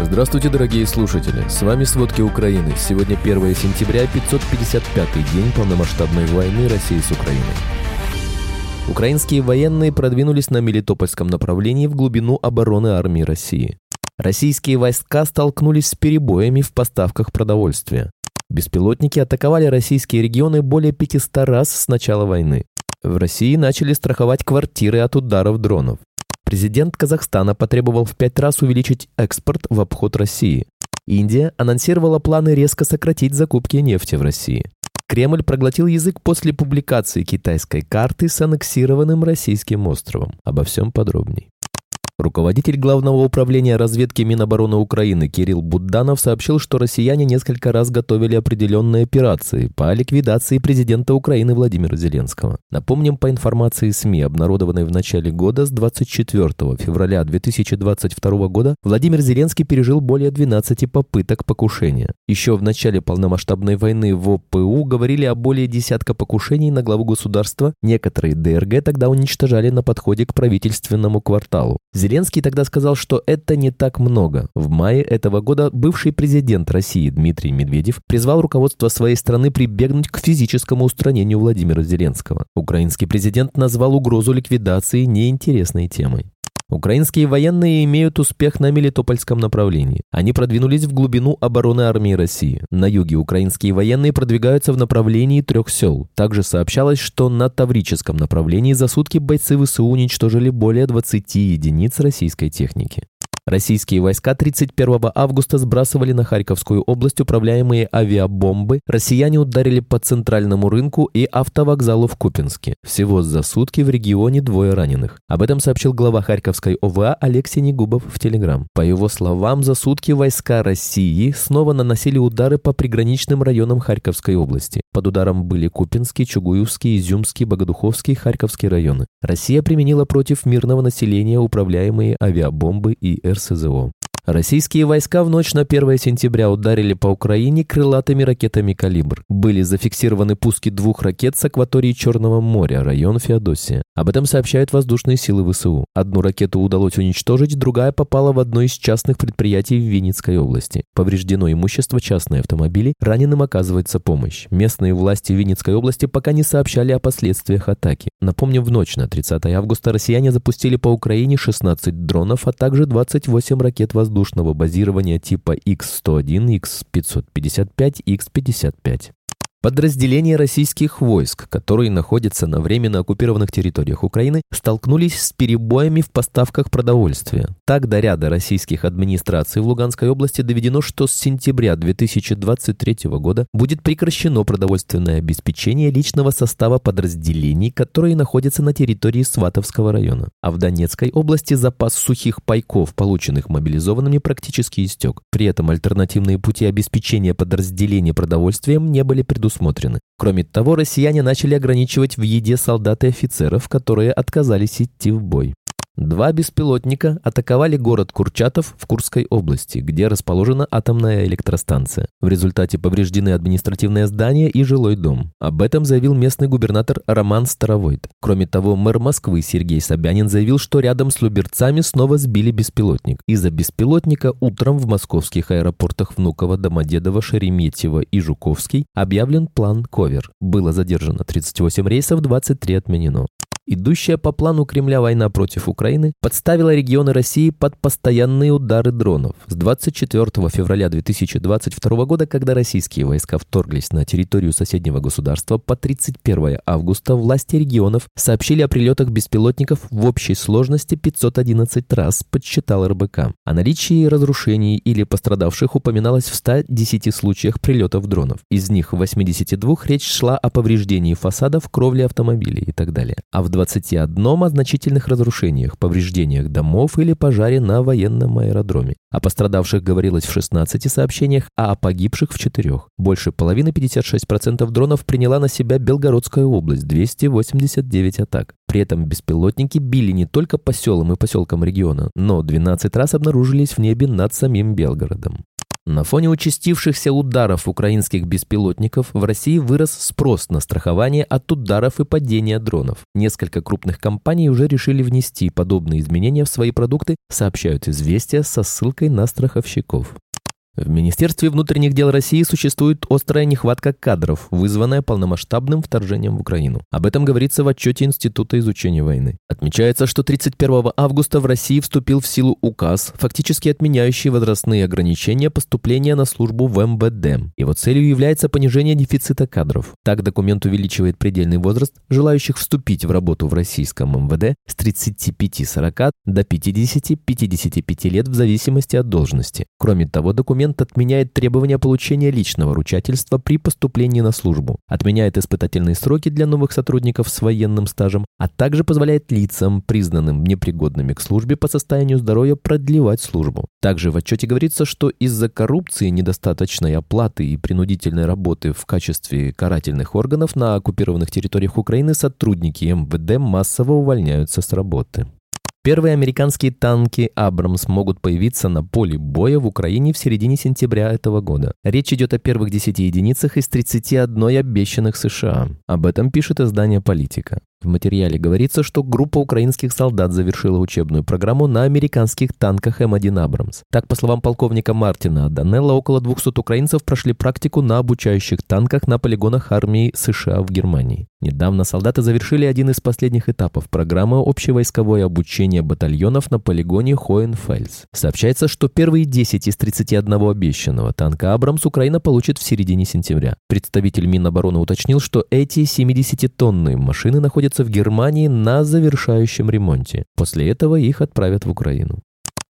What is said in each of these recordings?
Здравствуйте, дорогие слушатели! С вами «Сводки Украины». Сегодня 1 сентября, 555-й день полномасштабной войны России с Украиной. Украинские военные продвинулись на Мелитопольском направлении в глубину обороны армии России. Российские войска столкнулись с перебоями в поставках продовольствия. Беспилотники атаковали российские регионы более 500 раз с начала войны. В России начали страховать квартиры от ударов дронов. Президент Казахстана потребовал в пять раз увеличить экспорт в обход России. Индия анонсировала планы резко сократить закупки нефти в России. Кремль проглотил язык после публикации китайской карты с аннексированным российским островом. Обо всем подробней. Руководитель Главного управления разведки Минобороны Украины Кирилл Будданов сообщил, что россияне несколько раз готовили определенные операции по ликвидации президента Украины Владимира Зеленского. Напомним, по информации СМИ, обнародованной в начале года, с 24 февраля 2022 года Владимир Зеленский пережил более 12 попыток покушения. Еще в начале полномасштабной войны в ОПУ говорили о более десятка покушений на главу государства. Некоторые ДРГ тогда уничтожали на подходе к правительственному кварталу. Зеленский тогда сказал, что это не так много. В мае этого года бывший президент России Дмитрий Медведев призвал руководство своей страны прибегнуть к физическому устранению Владимира Зеленского. Украинский президент назвал угрозу ликвидации неинтересной темой. Украинские военные имеют успех на Мелитопольском направлении. Они продвинулись в глубину обороны армии России. На юге украинские военные продвигаются в направлении трех сел. Также сообщалось, что на Таврическом направлении за сутки бойцы ВСУ уничтожили более 20 единиц российской техники. Российские войска 31 августа сбрасывали на Харьковскую область управляемые авиабомбы. Россияне ударили по центральному рынку и автовокзалу в Купинске. Всего за сутки в регионе двое раненых. Об этом сообщил глава Харьковской ОВА Алексей Негубов в Телеграм. По его словам, за сутки войска России снова наносили удары по приграничным районам Харьковской области. Под ударом были Купинский, Чугуевский, Изюмский, Богодуховский, Харьковский районы. Россия применила против мирного населения управляемые авиабомбы и RSZO Российские войска в ночь на 1 сентября ударили по Украине крылатыми ракетами «Калибр». Были зафиксированы пуски двух ракет с акватории Черного моря, район Феодосия. Об этом сообщают воздушные силы ВСУ. Одну ракету удалось уничтожить, другая попала в одно из частных предприятий в Винницкой области. Повреждено имущество, частные автомобили, раненым оказывается помощь. Местные власти Винницкой области пока не сообщали о последствиях атаки. Напомним, в ночь на 30 августа россияне запустили по Украине 16 дронов, а также 28 ракет воздушных воздушного базирования типа X-101, X-555, X-55. Подразделения российских войск, которые находятся на временно оккупированных территориях Украины, столкнулись с перебоями в поставках продовольствия. Так, до ряда российских администраций в Луганской области доведено, что с сентября 2023 года будет прекращено продовольственное обеспечение личного состава подразделений, которые находятся на территории Сватовского района. А в Донецкой области запас сухих пайков, полученных мобилизованными, практически истек. При этом альтернативные пути обеспечения подразделений продовольствием не были предусмотрены предусмотрены. Кроме того, россияне начали ограничивать в еде солдат и офицеров, которые отказались идти в бой. Два беспилотника атаковали город Курчатов в Курской области, где расположена атомная электростанция. В результате повреждены административное здание и жилой дом. Об этом заявил местный губернатор Роман Старовойт. Кроме того, мэр Москвы Сергей Собянин заявил, что рядом с Люберцами снова сбили беспилотник. Из-за беспилотника утром в московских аэропортах Внуково, Домодедово, Шереметьево и Жуковский объявлен план ковер. Было задержано 38 рейсов, 23 отменено. Идущая по плану Кремля война против Украины подставила регионы России под постоянные удары дронов. С 24 февраля 2022 года, когда российские войска вторглись на территорию соседнего государства, по 31 августа власти регионов сообщили о прилетах беспилотников в общей сложности 511 раз, подсчитал РБК. О наличии разрушений или пострадавших упоминалось в 110 случаях прилетов дронов. Из них в 82 речь шла о повреждении фасадов, кровли автомобилей и так далее. А в 21 о значительных разрушениях, повреждениях домов или пожаре на военном аэродроме. О пострадавших говорилось в 16 сообщениях, а о погибших в 4. Больше половины, 56% дронов приняла на себя Белгородская область, 289 атак. При этом беспилотники били не только по селам и поселкам региона, но 12 раз обнаружились в небе над самим Белгородом. На фоне участившихся ударов украинских беспилотников в России вырос спрос на страхование от ударов и падения дронов. Несколько крупных компаний уже решили внести подобные изменения в свои продукты, сообщают известия со ссылкой на страховщиков. В Министерстве внутренних дел России существует острая нехватка кадров, вызванная полномасштабным вторжением в Украину. Об этом говорится в отчете Института изучения войны. Отмечается, что 31 августа в России вступил в силу указ, фактически отменяющий возрастные ограничения поступления на службу в МВД. Его целью является понижение дефицита кадров. Так документ увеличивает предельный возраст желающих вступить в работу в российском МВД с 35-40 до 50-55 лет в зависимости от должности. Кроме того, документ документ отменяет требования получения личного ручательства при поступлении на службу, отменяет испытательные сроки для новых сотрудников с военным стажем, а также позволяет лицам, признанным непригодными к службе по состоянию здоровья, продлевать службу. Также в отчете говорится, что из-за коррупции, недостаточной оплаты и принудительной работы в качестве карательных органов на оккупированных территориях Украины сотрудники МВД массово увольняются с работы. Первые американские танки «Абрамс» могут появиться на поле боя в Украине в середине сентября этого года. Речь идет о первых 10 единицах из 31 обещанных США. Об этом пишет издание «Политика». В материале говорится, что группа украинских солдат завершила учебную программу на американских танках М1 «Абрамс». Так, по словам полковника Мартина Данелла, около 200 украинцев прошли практику на обучающих танках на полигонах армии США в Германии. Недавно солдаты завершили один из последних этапов программы общевойсковое обучение батальонов на полигоне Хоенфельс. Сообщается, что первые 10 из 31 обещанного танка «Абрамс» Украина получит в середине сентября. Представитель Минобороны уточнил, что эти 70-тонные машины находятся в Германии на завершающем ремонте. После этого их отправят в Украину.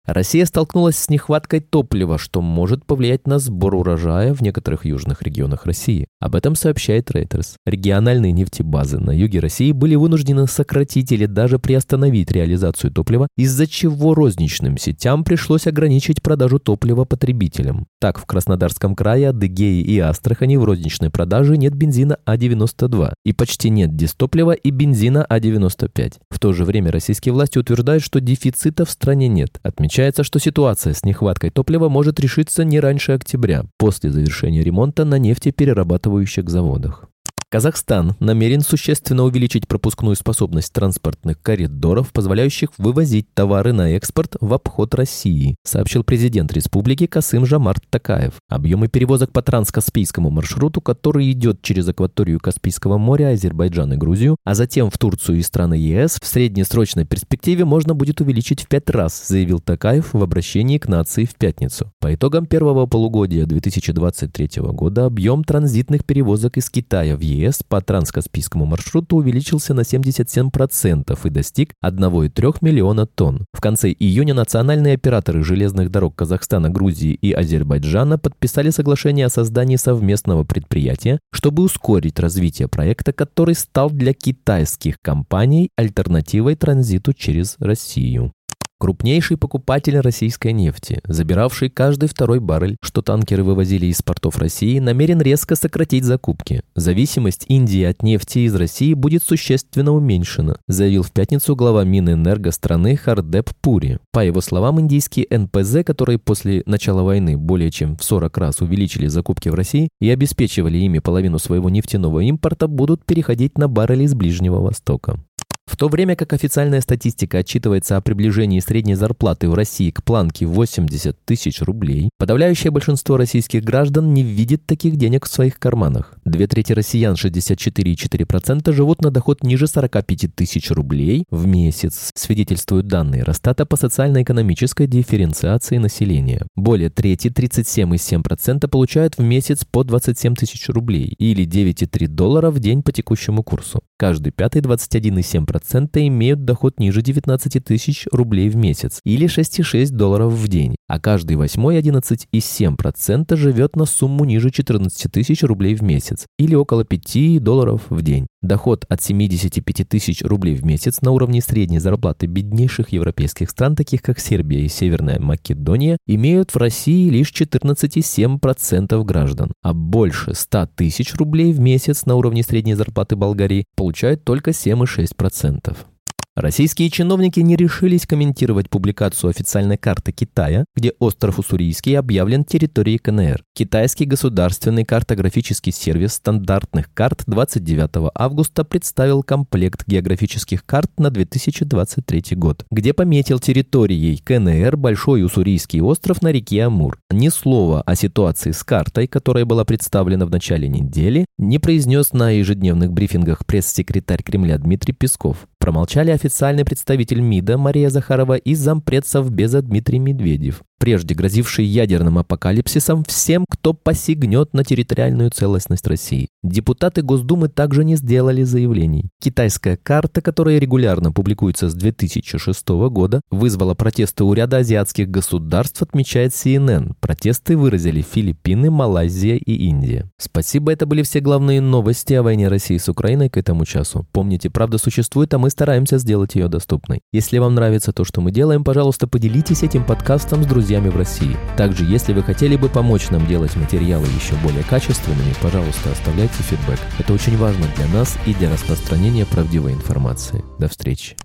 Россия столкнулась с нехваткой топлива, что может повлиять на сбор урожая в некоторых южных регионах России. Об этом сообщает Reuters. Региональные нефтебазы на юге России были вынуждены сократить или даже приостановить реализацию топлива, из-за чего розничным сетям пришлось ограничить продажу топлива потребителям. Так, в Краснодарском крае, Адыгее и Астрахани в розничной продаже нет бензина А92 и почти нет дистоплива и бензина А95. В то же время российские власти утверждают, что дефицита в стране нет, отмечая Отмечается, что ситуация с нехваткой топлива может решиться не раньше октября, после завершения ремонта на нефтеперерабатывающих заводах. Казахстан намерен существенно увеличить пропускную способность транспортных коридоров, позволяющих вывозить товары на экспорт в обход России, сообщил президент республики Касым Жамарт Такаев. Объемы перевозок по транскаспийскому маршруту, который идет через акваторию Каспийского моря, Азербайджан и Грузию, а затем в Турцию и страны ЕС, в среднесрочной перспективе можно будет увеличить в пять раз, заявил Такаев в обращении к нации в пятницу. По итогам первого полугодия 2023 года объем транзитных перевозок из Китая в ЕС ЕС по транскаспийскому маршруту увеличился на 77% и достиг 1,3 миллиона тонн. В конце июня национальные операторы железных дорог Казахстана, Грузии и Азербайджана подписали соглашение о создании совместного предприятия, чтобы ускорить развитие проекта, который стал для китайских компаний альтернативой транзиту через Россию. Крупнейший покупатель российской нефти, забиравший каждый второй баррель, что танкеры вывозили из портов России, намерен резко сократить закупки. Зависимость Индии от нефти из России будет существенно уменьшена, заявил в пятницу глава Минэнерго страны Хардеп Пури. По его словам, индийские НПЗ, которые после начала войны более чем в 40 раз увеличили закупки в России и обеспечивали ими половину своего нефтяного импорта, будут переходить на баррели из Ближнего Востока. В то время как официальная статистика отчитывается о приближении средней зарплаты в России к планке 80 тысяч рублей, подавляющее большинство российских граждан не видит таких денег в своих карманах. Две трети россиян, 64,4%, живут на доход ниже 45 тысяч рублей в месяц, свидетельствуют данные Росстата по социально-экономической дифференциации населения. Более трети, 37,7%, получают в месяц по 27 тысяч рублей или 9,3 доллара в день по текущему курсу. Каждый пятый, 21,7% 3% имеют доход ниже 19 тысяч рублей в месяц или 6,6 долларов в день, а каждый восьмой 11,7% живет на сумму ниже 14 тысяч рублей в месяц или около 5 долларов в день. Доход от 75 тысяч рублей в месяц на уровне средней зарплаты беднейших европейских стран, таких как Сербия и Северная Македония, имеют в России лишь 14,7% граждан, а больше 100 тысяч рублей в месяц на уровне средней зарплаты Болгарии получают только 7,6%. Sentew. Российские чиновники не решились комментировать публикацию официальной карты Китая, где остров Уссурийский объявлен территорией КНР. Китайский государственный картографический сервис стандартных карт 29 августа представил комплект географических карт на 2023 год, где пометил территорией КНР Большой Уссурийский остров на реке Амур. Ни слова о ситуации с картой, которая была представлена в начале недели, не произнес на ежедневных брифингах пресс-секретарь Кремля Дмитрий Песков. Промолчали официальный представитель МИДа Мария Захарова и зампред Совбеза Дмитрий Медведев прежде грозивший ядерным апокалипсисом всем, кто посягнет на территориальную целостность России. Депутаты Госдумы также не сделали заявлений. Китайская карта, которая регулярно публикуется с 2006 года, вызвала протесты у ряда азиатских государств, отмечает CNN. Протесты выразили Филиппины, Малайзия и Индия. Спасибо, это были все главные новости о войне России с Украиной к этому часу. Помните, правда существует, а мы стараемся сделать ее доступной. Если вам нравится то, что мы делаем, пожалуйста, поделитесь этим подкастом с друзьями друзьями в России. Также, если вы хотели бы помочь нам делать материалы еще более качественными, пожалуйста, оставляйте фидбэк. Это очень важно для нас и для распространения правдивой информации. До встречи.